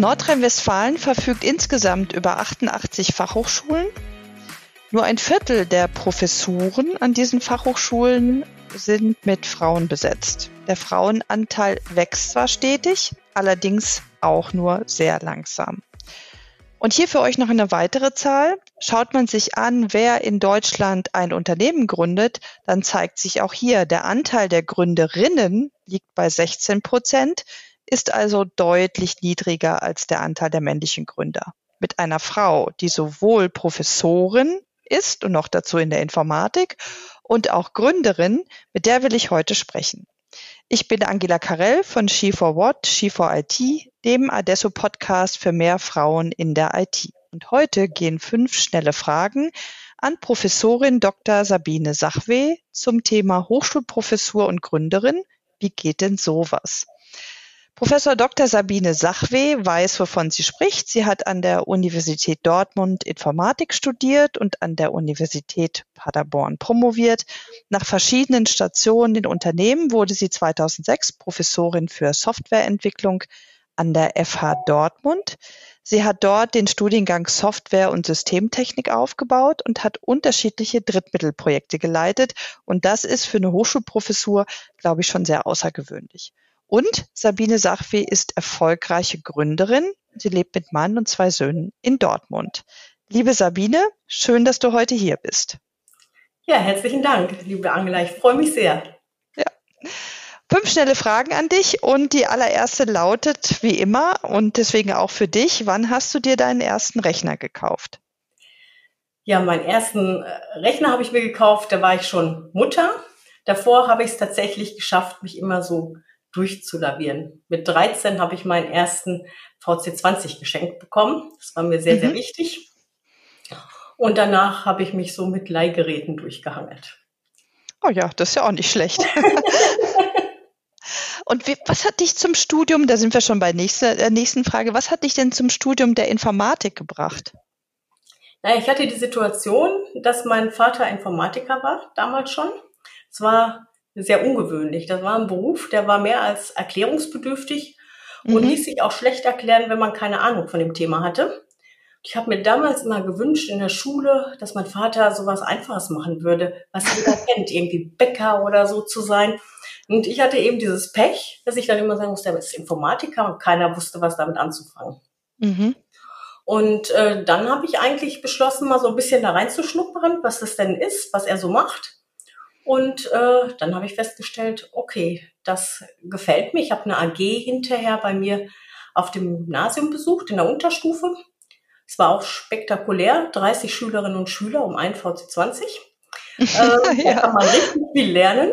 Nordrhein-Westfalen verfügt insgesamt über 88 Fachhochschulen. Nur ein Viertel der Professuren an diesen Fachhochschulen sind mit Frauen besetzt. Der Frauenanteil wächst zwar stetig, allerdings auch nur sehr langsam. Und hier für euch noch eine weitere Zahl. Schaut man sich an, wer in Deutschland ein Unternehmen gründet, dann zeigt sich auch hier, der Anteil der Gründerinnen liegt bei 16 Prozent, ist also deutlich niedriger als der Anteil der männlichen Gründer. Mit einer Frau, die sowohl Professorin ist und noch dazu in der Informatik und auch Gründerin, mit der will ich heute sprechen. Ich bin Angela Karell von She4What, She4IT, dem Adesso-Podcast für mehr Frauen in der IT. Und heute gehen fünf schnelle Fragen an Professorin Dr. Sabine Sachwe zum Thema Hochschulprofessur und Gründerin. Wie geht denn sowas? Professor Dr. Sabine Sachwe weiß, wovon sie spricht. Sie hat an der Universität Dortmund Informatik studiert und an der Universität Paderborn promoviert. Nach verschiedenen Stationen in Unternehmen wurde sie 2006 Professorin für Softwareentwicklung an der FH Dortmund. Sie hat dort den Studiengang Software und Systemtechnik aufgebaut und hat unterschiedliche Drittmittelprojekte geleitet. Und das ist für eine Hochschulprofessur, glaube ich, schon sehr außergewöhnlich. Und Sabine Sachwe ist erfolgreiche Gründerin. Sie lebt mit Mann und zwei Söhnen in Dortmund. Liebe Sabine, schön, dass du heute hier bist. Ja, herzlichen Dank, liebe Angela. Ich freue mich sehr. Ja. Fünf schnelle Fragen an dich und die allererste lautet wie immer und deswegen auch für dich, wann hast du dir deinen ersten Rechner gekauft? Ja, meinen ersten äh, Rechner habe ich mir gekauft, da war ich schon Mutter. Davor habe ich es tatsächlich geschafft, mich immer so durchzulavieren. Mit 13 habe ich meinen ersten VC20 geschenkt bekommen. Das war mir sehr, mhm. sehr wichtig. Und danach habe ich mich so mit Leihgeräten durchgehangelt. Oh ja, das ist ja auch nicht schlecht. Und wie, was hat dich zum Studium, da sind wir schon bei nächster, der nächsten Frage, was hat dich denn zum Studium der Informatik gebracht? Na, ich hatte die Situation, dass mein Vater Informatiker war, damals schon. Es war sehr ungewöhnlich. Das war ein Beruf, der war mehr als erklärungsbedürftig mhm. und ließ sich auch schlecht erklären, wenn man keine Ahnung von dem Thema hatte. Ich habe mir damals immer gewünscht in der Schule, dass mein Vater sowas Einfaches machen würde, was jeder kennt, irgendwie Bäcker oder so zu sein. Und ich hatte eben dieses Pech, dass ich dann immer sagen musste, er ist Informatiker und keiner wusste, was damit anzufangen. Mhm. Und äh, dann habe ich eigentlich beschlossen, mal so ein bisschen da reinzuschnuppern, was das denn ist, was er so macht. Und äh, dann habe ich festgestellt, okay, das gefällt mir. Ich habe eine AG hinterher bei mir auf dem Gymnasium besucht, in der Unterstufe. Es war auch spektakulär, 30 Schülerinnen und Schüler um ein VC20. äh, ja. Da kann man richtig viel lernen.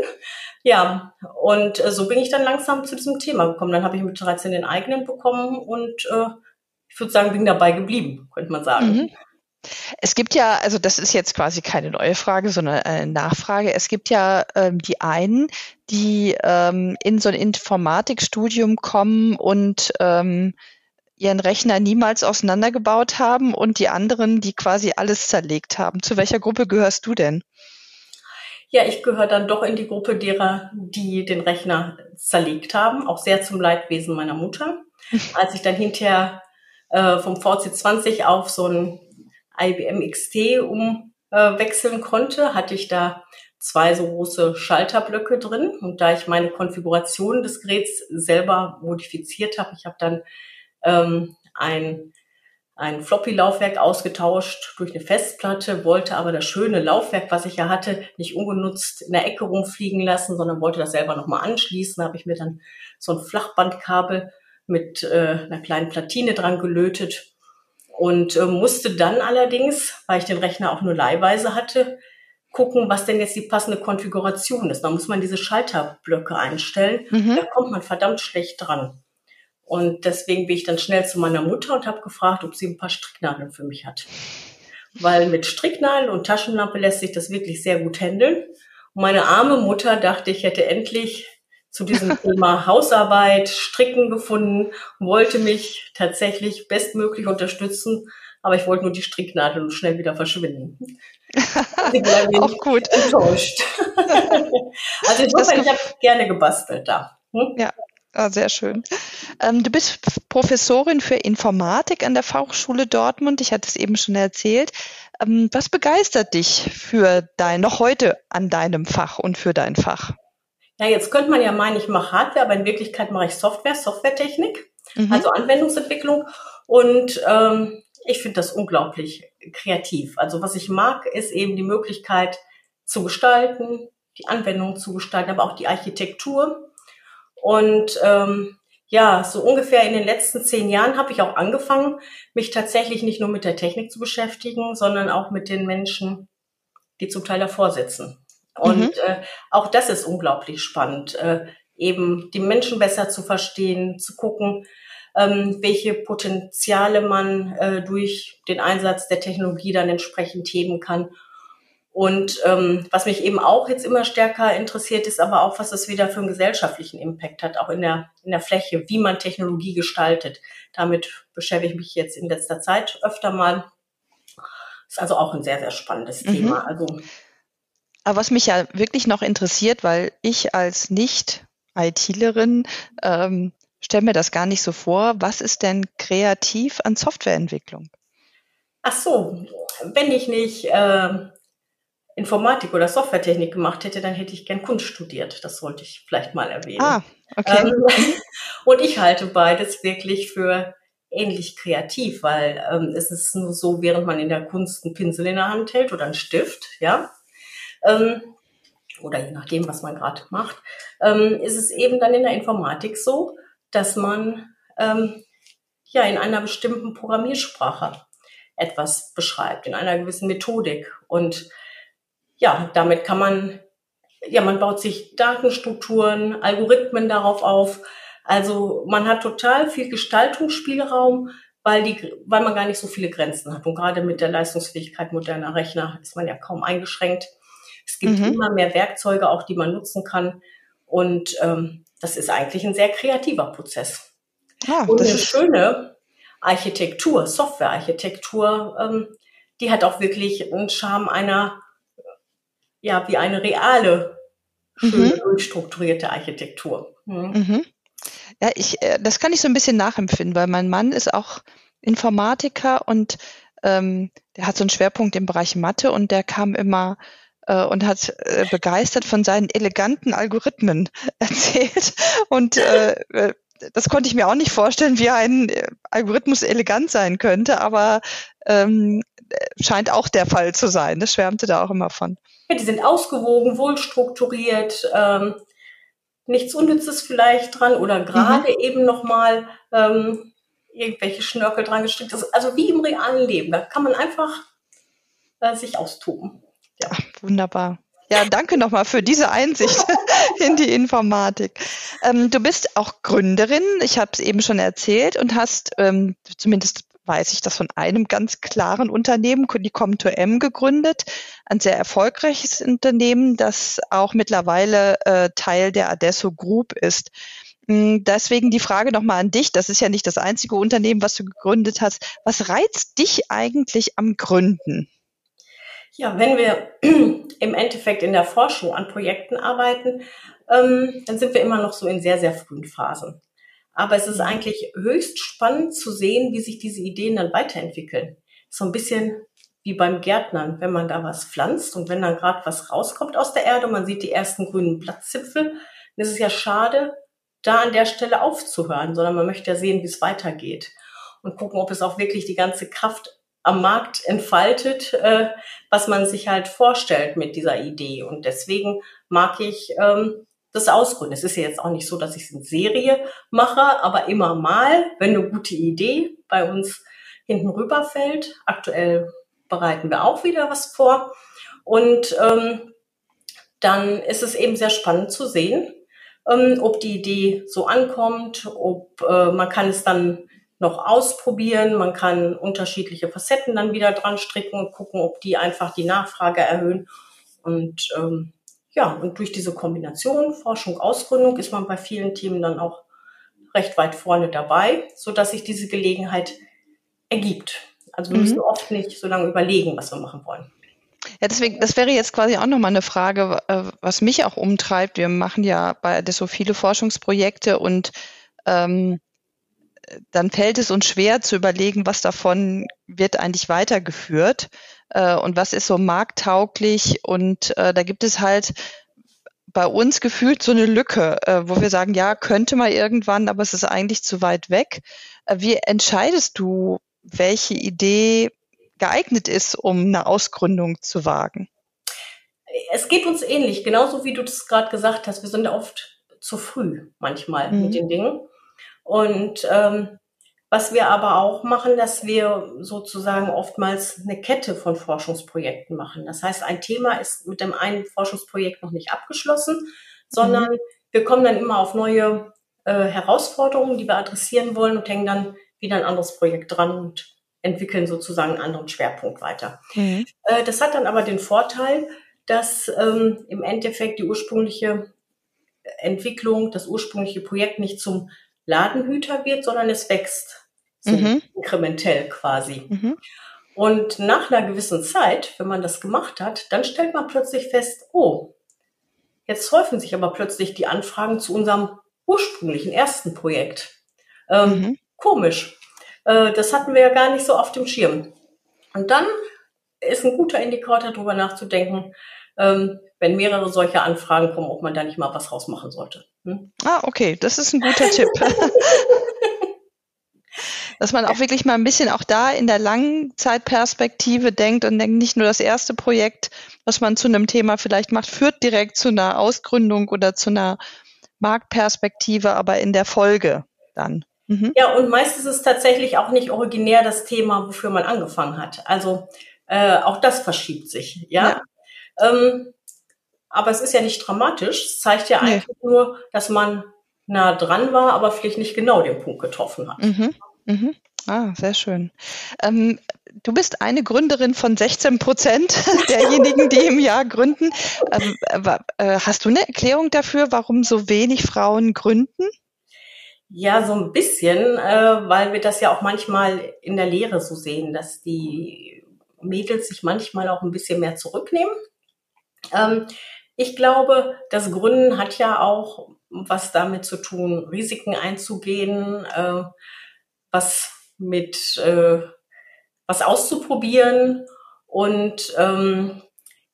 Ja, und äh, so bin ich dann langsam zu diesem Thema gekommen. Dann habe ich mit 13 den eigenen bekommen und äh, ich würde sagen, bin dabei geblieben, könnte man sagen. Mhm. Es gibt ja, also das ist jetzt quasi keine neue Frage, sondern eine Nachfrage. Es gibt ja ähm, die einen, die ähm, in so ein Informatikstudium kommen und ähm, ihren Rechner niemals auseinandergebaut haben und die anderen, die quasi alles zerlegt haben. Zu welcher Gruppe gehörst du denn? Ja, ich gehöre dann doch in die Gruppe derer, die den Rechner zerlegt haben, auch sehr zum Leidwesen meiner Mutter. Als ich dann hinterher äh, vom VC20 auf so ein IBM XT umwechseln konnte, hatte ich da zwei so große Schalterblöcke drin. Und da ich meine Konfiguration des Geräts selber modifiziert habe, ich habe dann ähm, ein, ein Floppy-Laufwerk ausgetauscht durch eine Festplatte, wollte aber das schöne Laufwerk, was ich ja hatte, nicht ungenutzt in der Ecke rumfliegen lassen, sondern wollte das selber nochmal anschließen. Habe ich mir dann so ein Flachbandkabel mit äh, einer kleinen Platine dran gelötet und äh, musste dann allerdings, weil ich den Rechner auch nur leihweise hatte, gucken, was denn jetzt die passende Konfiguration ist. Da muss man diese Schalterblöcke einstellen. Mhm. Da kommt man verdammt schlecht dran. Und deswegen bin ich dann schnell zu meiner Mutter und habe gefragt, ob sie ein paar Stricknadeln für mich hat. Weil mit Stricknadeln und Taschenlampe lässt sich das wirklich sehr gut handeln. Und meine arme Mutter dachte, ich hätte endlich zu diesem Thema Hausarbeit, Stricken gefunden, wollte mich tatsächlich bestmöglich unterstützen, aber ich wollte nur die Stricknadel schnell wieder verschwinden. Auch gut. Enttäuscht. also insofern, ich habe gerne gebastelt da. Hm? Ja. Ah, sehr schön. Ähm, du bist Professorin für Informatik an der Fachhochschule Dortmund. Ich hatte es eben schon erzählt. Ähm, was begeistert dich für dein, noch heute an deinem Fach und für dein Fach? Ja, jetzt könnte man ja meinen, ich mache Hardware, aber in Wirklichkeit mache ich Software, Softwaretechnik, mhm. also Anwendungsentwicklung. Und ähm, ich finde das unglaublich kreativ. Also was ich mag, ist eben die Möglichkeit zu gestalten, die Anwendung zu gestalten, aber auch die Architektur. Und ähm, ja, so ungefähr in den letzten zehn Jahren habe ich auch angefangen, mich tatsächlich nicht nur mit der Technik zu beschäftigen, sondern auch mit den Menschen, die zum Teil davor sitzen. Und mhm. äh, auch das ist unglaublich spannend, äh, eben die Menschen besser zu verstehen, zu gucken, ähm, welche Potenziale man äh, durch den Einsatz der Technologie dann entsprechend heben kann. Und ähm, was mich eben auch jetzt immer stärker interessiert, ist aber auch, was das wieder für einen gesellschaftlichen Impact hat, auch in der, in der Fläche, wie man Technologie gestaltet. Damit beschäftige ich mich jetzt in letzter Zeit öfter mal. Ist also auch ein sehr, sehr spannendes mhm. Thema. Also aber was mich ja wirklich noch interessiert, weil ich als Nicht-ITlerin ähm, stelle mir das gar nicht so vor, was ist denn kreativ an Softwareentwicklung? Ach so, wenn ich nicht äh, Informatik oder Softwaretechnik gemacht hätte, dann hätte ich gern Kunst studiert. Das sollte ich vielleicht mal erwähnen. Ah, okay. Ähm, und ich halte beides wirklich für ähnlich kreativ, weil ähm, es ist nur so, während man in der Kunst einen Pinsel in der Hand hält oder einen Stift, ja, ähm, oder je nachdem, was man gerade macht, ähm, ist es eben dann in der Informatik so, dass man ähm, ja in einer bestimmten Programmiersprache etwas beschreibt, in einer gewissen Methodik. Und ja, damit kann man, ja, man baut sich Datenstrukturen, Algorithmen darauf auf. Also man hat total viel Gestaltungsspielraum, weil, die, weil man gar nicht so viele Grenzen hat. Und gerade mit der Leistungsfähigkeit moderner Rechner ist man ja kaum eingeschränkt. Es gibt mhm. immer mehr Werkzeuge, auch die man nutzen kann. Und ähm, das ist eigentlich ein sehr kreativer Prozess. Ja, und eine schöne Architektur, Softwarearchitektur, ähm, die hat auch wirklich einen Charme einer, ja, wie eine reale, schöne, mhm. durchstrukturierte Architektur. Mhm. Mhm. Ja, ich, äh, das kann ich so ein bisschen nachempfinden, weil mein Mann ist auch Informatiker und ähm, der hat so einen Schwerpunkt im Bereich Mathe und der kam immer äh, und hat äh, begeistert von seinen eleganten Algorithmen erzählt. Und äh, äh, das konnte ich mir auch nicht vorstellen, wie ein äh, Algorithmus elegant sein könnte, aber ähm, scheint auch der Fall zu sein. Das schwärmte da auch immer von. Ja, die sind ausgewogen, wohl strukturiert, ähm, nichts Unnützes vielleicht dran oder gerade mhm. eben nochmal ähm, irgendwelche Schnörkel dran gestrickt. Also wie im realen Leben. Da kann man einfach äh, sich austoben. Ja. Wunderbar. Ja, danke nochmal für diese Einsicht in die Informatik. Ähm, du bist auch Gründerin, ich habe es eben schon erzählt, und hast ähm, zumindest weiß ich das von einem ganz klaren Unternehmen, die Com2M, gegründet. Ein sehr erfolgreiches Unternehmen, das auch mittlerweile äh, Teil der Adesso Group ist. Hm, deswegen die Frage nochmal an dich. Das ist ja nicht das einzige Unternehmen, was du gegründet hast. Was reizt dich eigentlich am Gründen? Ja, wenn wir im Endeffekt in der Forschung an Projekten arbeiten, ähm, dann sind wir immer noch so in sehr, sehr frühen Phasen. Aber es ist mhm. eigentlich höchst spannend zu sehen, wie sich diese Ideen dann weiterentwickeln. So ein bisschen wie beim Gärtnern, wenn man da was pflanzt und wenn dann gerade was rauskommt aus der Erde und man sieht die ersten grünen Blattzipfel, dann ist es ja schade, da an der Stelle aufzuhören, sondern man möchte ja sehen, wie es weitergeht und gucken, ob es auch wirklich die ganze Kraft am Markt entfaltet, äh, was man sich halt vorstellt mit dieser Idee. Und deswegen mag ich ähm, das ausgründen. Es ist ja jetzt auch nicht so, dass ich es in Serie mache, aber immer mal, wenn eine gute Idee bei uns hinten rüberfällt. Aktuell bereiten wir auch wieder was vor. Und ähm, dann ist es eben sehr spannend zu sehen, ähm, ob die Idee so ankommt, ob äh, man kann es dann noch ausprobieren. Man kann unterschiedliche Facetten dann wieder dran stricken und gucken, ob die einfach die Nachfrage erhöhen. Und ähm, ja, und durch diese Kombination Forschung, Ausgründung ist man bei vielen Themen dann auch recht weit vorne dabei, so dass sich diese Gelegenheit ergibt. Also wir mhm. müssen oft nicht so lange überlegen, was wir machen wollen. Ja, deswegen, das wäre jetzt quasi auch nochmal eine Frage, äh, was mich auch umtreibt. Wir machen ja bei so viele Forschungsprojekte und ähm, dann fällt es uns schwer zu überlegen, was davon wird eigentlich weitergeführt äh, und was ist so markttauglich. Und äh, da gibt es halt bei uns gefühlt so eine Lücke, äh, wo wir sagen, ja, könnte mal irgendwann, aber es ist eigentlich zu weit weg. Äh, wie entscheidest du, welche Idee geeignet ist, um eine Ausgründung zu wagen? Es geht uns ähnlich, genauso wie du das gerade gesagt hast. Wir sind oft zu früh manchmal mhm. mit den Dingen. Und ähm, was wir aber auch machen, dass wir sozusagen oftmals eine Kette von Forschungsprojekten machen. Das heißt, ein Thema ist mit dem einen Forschungsprojekt noch nicht abgeschlossen, sondern mhm. wir kommen dann immer auf neue äh, Herausforderungen, die wir adressieren wollen und hängen dann wieder ein anderes Projekt dran und entwickeln sozusagen einen anderen Schwerpunkt weiter. Mhm. Äh, das hat dann aber den Vorteil, dass ähm, im Endeffekt die ursprüngliche Entwicklung, das ursprüngliche Projekt nicht zum Ladenhüter wird, sondern es wächst so mhm. inkrementell quasi. Mhm. Und nach einer gewissen Zeit, wenn man das gemacht hat, dann stellt man plötzlich fest, oh, jetzt häufen sich aber plötzlich die Anfragen zu unserem ursprünglichen ersten Projekt. Ähm, mhm. Komisch. Äh, das hatten wir ja gar nicht so auf dem Schirm. Und dann ist ein guter Indikator, darüber nachzudenken, ähm, wenn mehrere solche Anfragen kommen, ob man da nicht mal was rausmachen sollte. Hm? Ah, okay, das ist ein guter Tipp. Dass man auch wirklich mal ein bisschen auch da in der Langzeitperspektive denkt und denkt, nicht nur das erste Projekt, was man zu einem Thema vielleicht macht, führt direkt zu einer Ausgründung oder zu einer Marktperspektive, aber in der Folge dann. Mhm. Ja, und meistens ist es tatsächlich auch nicht originär das Thema, wofür man angefangen hat. Also äh, auch das verschiebt sich. Ja. ja. Ähm, aber es ist ja nicht dramatisch. Es zeigt ja nee. eigentlich nur, dass man nah dran war, aber vielleicht nicht genau den Punkt getroffen hat. Mhm. Mhm. Ah, sehr schön. Ähm, du bist eine Gründerin von 16 Prozent derjenigen, die im Jahr gründen. Ähm, äh, hast du eine Erklärung dafür, warum so wenig Frauen gründen? Ja, so ein bisschen, äh, weil wir das ja auch manchmal in der Lehre so sehen, dass die Mädels sich manchmal auch ein bisschen mehr zurücknehmen. Ähm, ich glaube, das Gründen hat ja auch was damit zu tun, Risiken einzugehen, äh, was mit äh, was auszuprobieren. Und ähm,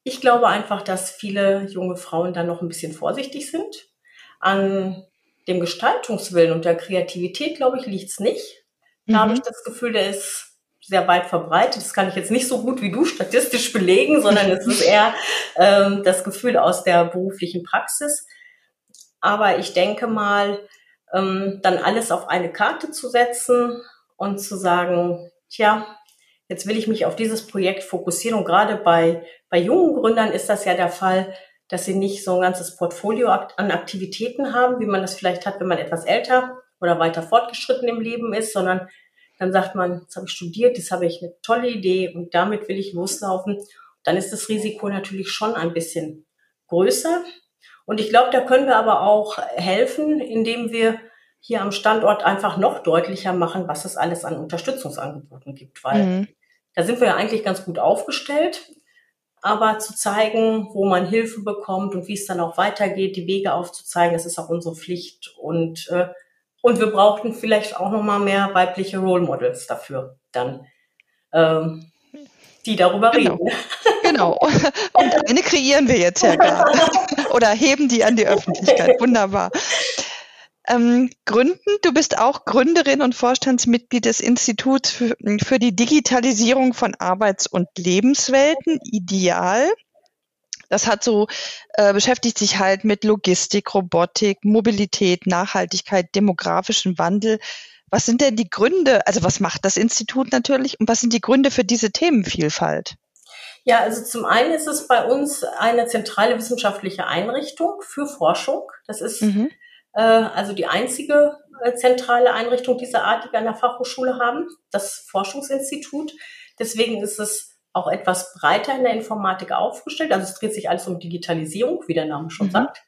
ich glaube einfach, dass viele junge Frauen dann noch ein bisschen vorsichtig sind. An dem Gestaltungswillen und der Kreativität, glaube ich, liegt es nicht. Da mhm. habe ich das Gefühl, der ist sehr weit verbreitet. Das kann ich jetzt nicht so gut wie du statistisch belegen, sondern es ist eher ähm, das Gefühl aus der beruflichen Praxis. Aber ich denke mal, ähm, dann alles auf eine Karte zu setzen und zu sagen, tja, jetzt will ich mich auf dieses Projekt fokussieren. Und gerade bei, bei jungen Gründern ist das ja der Fall, dass sie nicht so ein ganzes Portfolio an Aktivitäten haben, wie man das vielleicht hat, wenn man etwas älter oder weiter fortgeschritten im Leben ist, sondern dann sagt man, jetzt habe ich studiert, jetzt habe ich eine tolle Idee und damit will ich loslaufen. Dann ist das Risiko natürlich schon ein bisschen größer. Und ich glaube, da können wir aber auch helfen, indem wir hier am Standort einfach noch deutlicher machen, was es alles an Unterstützungsangeboten gibt, weil mhm. da sind wir ja eigentlich ganz gut aufgestellt. Aber zu zeigen, wo man Hilfe bekommt und wie es dann auch weitergeht, die Wege aufzuzeigen, das ist auch unsere Pflicht. Und äh, und wir brauchten vielleicht auch noch mal mehr weibliche Role Models dafür dann, ähm, die darüber genau. reden. Genau. Und eine kreieren wir jetzt ja gerade. Oder heben die an die Öffentlichkeit. Wunderbar. Ähm, Gründen, du bist auch Gründerin und Vorstandsmitglied des Instituts für, für die Digitalisierung von Arbeits- und Lebenswelten, Ideal. Das hat so, äh, beschäftigt sich halt mit Logistik, Robotik, Mobilität, Nachhaltigkeit, demografischen Wandel. Was sind denn die Gründe, also was macht das Institut natürlich und was sind die Gründe für diese Themenvielfalt? Ja, also zum einen ist es bei uns eine zentrale wissenschaftliche Einrichtung für Forschung. Das ist mhm. äh, also die einzige äh, zentrale Einrichtung dieser Art, die wir an der Fachhochschule haben, das Forschungsinstitut. Deswegen ist es auch etwas breiter in der Informatik aufgestellt. Also es dreht sich alles um Digitalisierung, wie der Name schon mhm. sagt.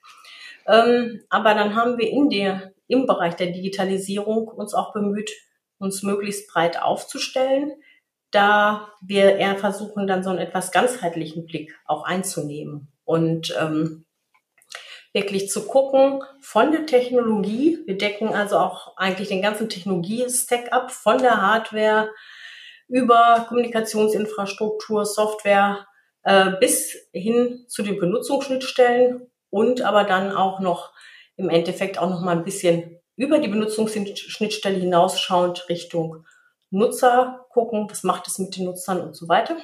Ähm, aber dann haben wir in der, im Bereich der Digitalisierung uns auch bemüht, uns möglichst breit aufzustellen. da wir eher versuchen, dann so einen etwas ganzheitlichen Blick auch einzunehmen und ähm, wirklich zu gucken von der Technologie. Wir decken also auch eigentlich den ganzen Technologie-Stack ab, von der Hardware über Kommunikationsinfrastruktur, Software äh, bis hin zu den Benutzungsschnittstellen und aber dann auch noch im Endeffekt auch noch mal ein bisschen über die Benutzungsschnittstelle hinausschauend Richtung Nutzer gucken, was macht es mit den Nutzern und so weiter.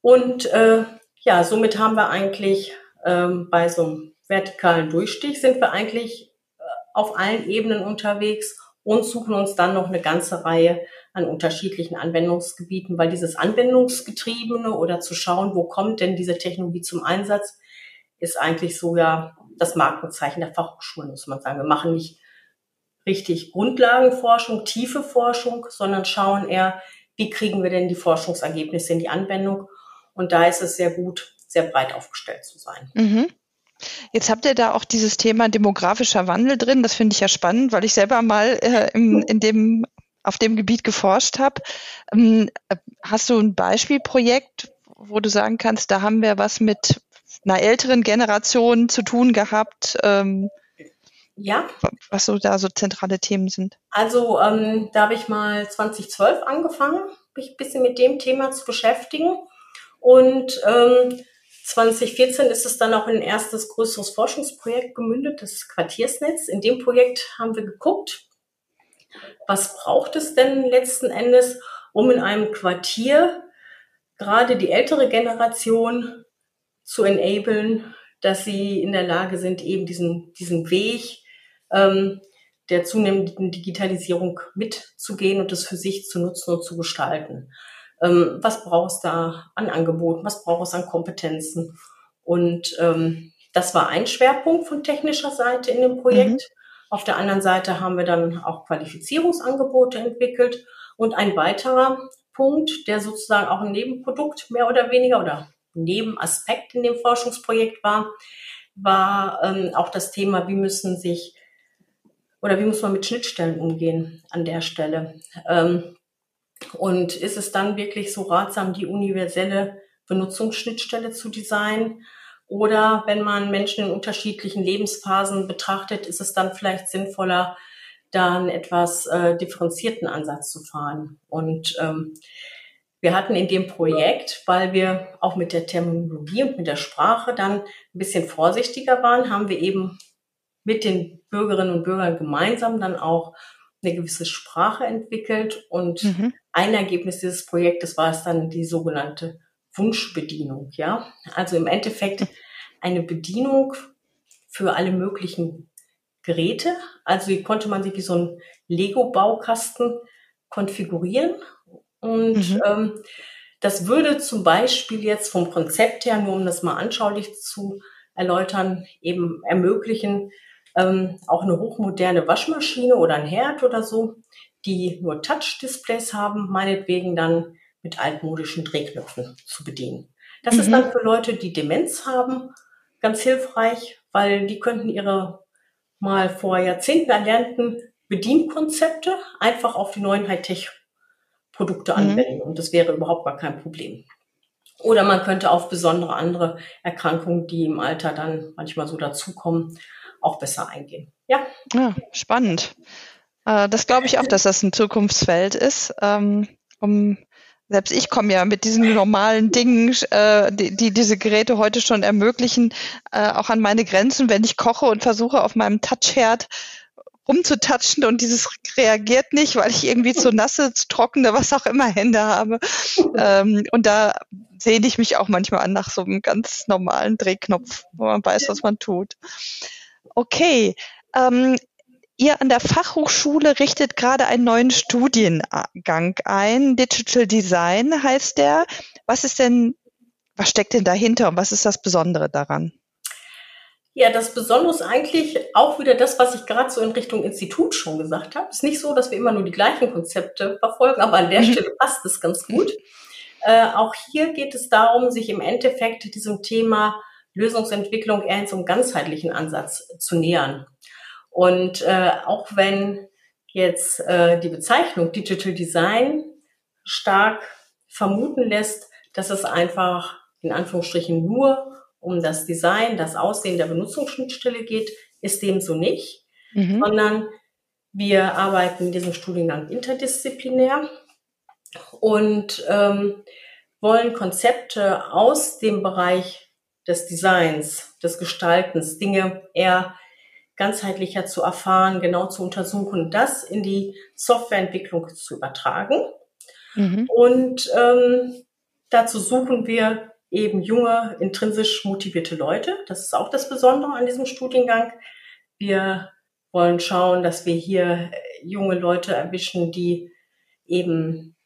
Und äh, ja, somit haben wir eigentlich ähm, bei so einem vertikalen Durchstich sind wir eigentlich äh, auf allen Ebenen unterwegs und suchen uns dann noch eine ganze Reihe an unterschiedlichen Anwendungsgebieten, weil dieses Anwendungsgetriebene oder zu schauen, wo kommt denn diese Technologie zum Einsatz, ist eigentlich so ja das Markenzeichen der Fachhochschulen, muss man sagen. Wir machen nicht richtig Grundlagenforschung, tiefe Forschung, sondern schauen eher, wie kriegen wir denn die Forschungsergebnisse in die Anwendung. Und da ist es sehr gut, sehr breit aufgestellt zu sein. Mhm. Jetzt habt ihr da auch dieses Thema demografischer Wandel drin. Das finde ich ja spannend, weil ich selber mal äh, im, in dem, auf dem Gebiet geforscht habe. Ähm, hast du ein Beispielprojekt, wo du sagen kannst, da haben wir was mit einer älteren Generation zu tun gehabt? Ähm, ja. Was so da so zentrale Themen sind. Also ähm, da habe ich mal 2012 angefangen, mich ein bisschen mit dem Thema zu beschäftigen. Und ähm, 2014 ist es dann auch in ein erstes größeres Forschungsprojekt gemündet, das Quartiersnetz. In dem Projekt haben wir geguckt, was braucht es denn letzten Endes, um in einem Quartier gerade die ältere Generation zu enablen, dass sie in der Lage sind, eben diesen, diesen Weg ähm, der zunehmenden Digitalisierung mitzugehen und es für sich zu nutzen und zu gestalten. Ähm, was braucht es da an Angeboten? Was braucht es an Kompetenzen? Und ähm, das war ein Schwerpunkt von technischer Seite in dem Projekt. Mhm. Auf der anderen Seite haben wir dann auch Qualifizierungsangebote entwickelt. Und ein weiterer Punkt, der sozusagen auch ein Nebenprodukt mehr oder weniger oder Nebenaspekt in dem Forschungsprojekt war, war ähm, auch das Thema, wie müssen sich oder wie muss man mit Schnittstellen umgehen an der Stelle? Ähm, und ist es dann wirklich so ratsam, die universelle Benutzungsschnittstelle zu designen? Oder wenn man Menschen in unterschiedlichen Lebensphasen betrachtet, ist es dann vielleicht sinnvoller, da einen etwas äh, differenzierten Ansatz zu fahren? Und ähm, wir hatten in dem Projekt, weil wir auch mit der Terminologie und mit der Sprache dann ein bisschen vorsichtiger waren, haben wir eben mit den Bürgerinnen und Bürgern gemeinsam dann auch eine gewisse Sprache entwickelt. Und mhm. ein Ergebnis dieses Projektes war es dann die sogenannte Wunschbedienung. Ja, also im Endeffekt eine Bedienung für alle möglichen Geräte. Also hier konnte man sich wie so ein Lego-Baukasten konfigurieren. Und mhm. ähm, das würde zum Beispiel jetzt vom Konzept her, nur um das mal anschaulich zu erläutern, eben ermöglichen, ähm, auch eine hochmoderne Waschmaschine oder ein Herd oder so, die nur Touch-Displays haben, meinetwegen dann mit altmodischen Drehknöpfen zu bedienen. Das mhm. ist dann für Leute, die Demenz haben, ganz hilfreich, weil die könnten ihre mal vor Jahrzehnten erlernten Bedienkonzepte einfach auf die neuen Hightech-Produkte mhm. anwenden. Und das wäre überhaupt gar kein Problem. Oder man könnte auf besondere andere Erkrankungen, die im Alter dann manchmal so dazukommen, auch besser eingehen. Ja. ja spannend. Äh, das glaube ich auch, dass das ein Zukunftsfeld ist. Ähm, um, selbst ich komme ja mit diesen normalen Dingen, äh, die, die diese Geräte heute schon ermöglichen, äh, auch an meine Grenzen, wenn ich koche und versuche auf meinem Touchherd rumzutatschen und dieses reagiert nicht, weil ich irgendwie zu nasse, zu trockene, was auch immer Hände habe. Ähm, und da sehne ich mich auch manchmal an nach so einem ganz normalen Drehknopf, wo man weiß, was man tut. Okay. Ähm, ihr an der Fachhochschule richtet gerade einen neuen Studiengang ein. Digital Design heißt der. Was ist denn, was steckt denn dahinter und was ist das Besondere daran? Ja, das Besondere ist eigentlich auch wieder das, was ich gerade so in Richtung Institut schon gesagt habe. Es ist nicht so, dass wir immer nur die gleichen Konzepte verfolgen, aber an der mhm. Stelle passt es ganz gut. Äh, auch hier geht es darum, sich im Endeffekt diesem Thema Lösungsentwicklung eher in so einem ganzheitlichen Ansatz zu nähern. Und äh, auch wenn jetzt äh, die Bezeichnung Digital Design stark vermuten lässt, dass es einfach in Anführungsstrichen nur um das Design, das Aussehen der Benutzungsschnittstelle geht, ist dem so nicht, mhm. sondern wir arbeiten in diesem Studiengang interdisziplinär und ähm, wollen Konzepte aus dem Bereich des Designs, des Gestaltens, Dinge eher ganzheitlicher zu erfahren, genau zu untersuchen, das in die Softwareentwicklung zu übertragen. Mhm. Und ähm, dazu suchen wir eben junge, intrinsisch motivierte Leute. Das ist auch das Besondere an diesem Studiengang. Wir wollen schauen, dass wir hier junge Leute erwischen, die eben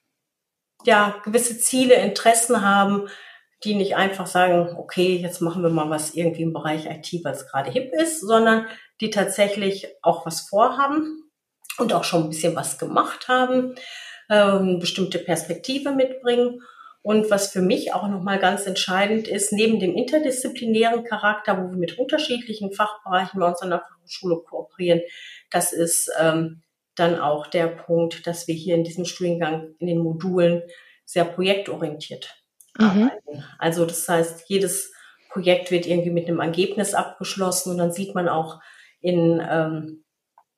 ja gewisse Ziele, Interessen haben, die nicht einfach sagen, okay, jetzt machen wir mal was irgendwie im Bereich IT, weil gerade hip ist, sondern die tatsächlich auch was vorhaben und auch schon ein bisschen was gemacht haben, ähm, bestimmte Perspektive mitbringen. Und was für mich auch nochmal ganz entscheidend ist, neben dem interdisziplinären Charakter, wo wir mit unterschiedlichen Fachbereichen bei uns an der Fachhochschule kooperieren, das ist ähm, dann auch der Punkt, dass wir hier in diesem Studiengang in den Modulen sehr projektorientiert mhm. arbeiten. Also das heißt, jedes Projekt wird irgendwie mit einem Ergebnis abgeschlossen und dann sieht man auch in, ähm,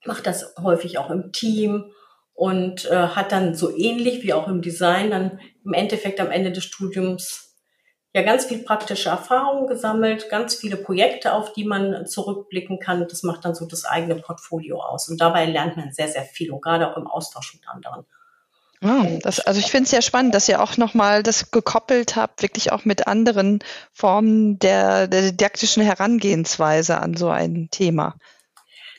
macht das häufig auch im Team und äh, hat dann so ähnlich wie auch im Design dann im Endeffekt am Ende des Studiums ja ganz viel praktische Erfahrungen gesammelt, ganz viele Projekte, auf die man zurückblicken kann. Das macht dann so das eigene Portfolio aus. Und dabei lernt man sehr, sehr viel und gerade auch im Austausch mit anderen. Oh, das, also ich finde es sehr spannend, dass ihr auch nochmal das gekoppelt habt, wirklich auch mit anderen Formen der, der didaktischen Herangehensweise an so ein Thema.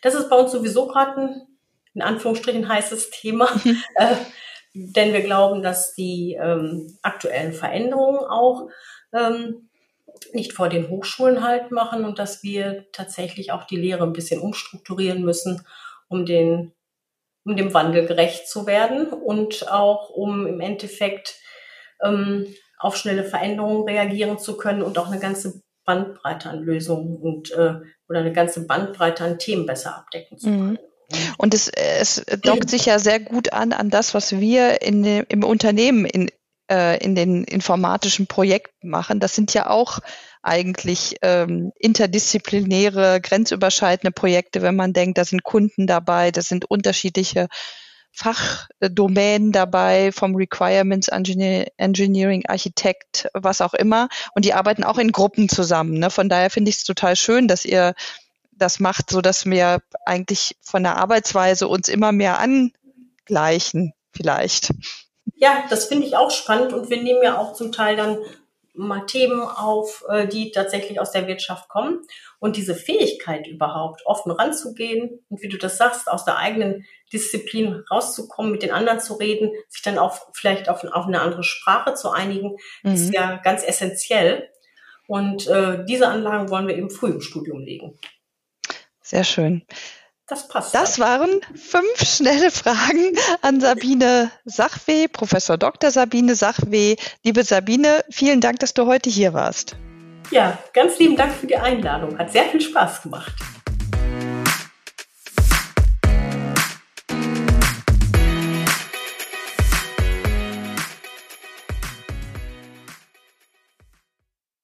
Das ist bei uns sowieso gerade ein, in Anführungsstrichen, heißes Thema, äh, denn wir glauben, dass die ähm, aktuellen Veränderungen auch ähm, nicht vor den Hochschulen halt machen und dass wir tatsächlich auch die Lehre ein bisschen umstrukturieren müssen, um den um dem Wandel gerecht zu werden und auch um im Endeffekt ähm, auf schnelle Veränderungen reagieren zu können und auch eine ganze Bandbreite an Lösungen und äh, oder eine ganze Bandbreite an Themen besser abdecken zu können. Mhm. Und es, es dockt sich ja sehr gut an an das, was wir in, im Unternehmen in, äh, in den informatischen Projekten machen. Das sind ja auch eigentlich ähm, interdisziplinäre, grenzüberschreitende Projekte, wenn man denkt, da sind Kunden dabei, da sind unterschiedliche Fachdomänen dabei, vom Requirements Engineering, Architekt, was auch immer. Und die arbeiten auch in Gruppen zusammen. Ne? Von daher finde ich es total schön, dass ihr das macht, so dass wir eigentlich von der Arbeitsweise uns immer mehr angleichen, vielleicht. Ja, das finde ich auch spannend und wir nehmen ja auch zum Teil dann mal Themen auf, äh, die tatsächlich aus der Wirtschaft kommen. Und diese Fähigkeit überhaupt, offen ranzugehen und wie du das sagst, aus der eigenen Disziplin rauszukommen, mit den anderen zu reden, sich dann auch vielleicht auf, auf eine andere Sprache zu einigen, mhm. ist ja ganz essentiell. Und äh, diese Anlagen wollen wir eben früh im Studium legen. Sehr schön. Das passt. Das waren fünf schnelle Fragen an Sabine Sachweh, Professor Dr. Sabine Sachweh. Liebe Sabine, vielen Dank, dass du heute hier warst. Ja, ganz lieben Dank für die Einladung. Hat sehr viel Spaß gemacht.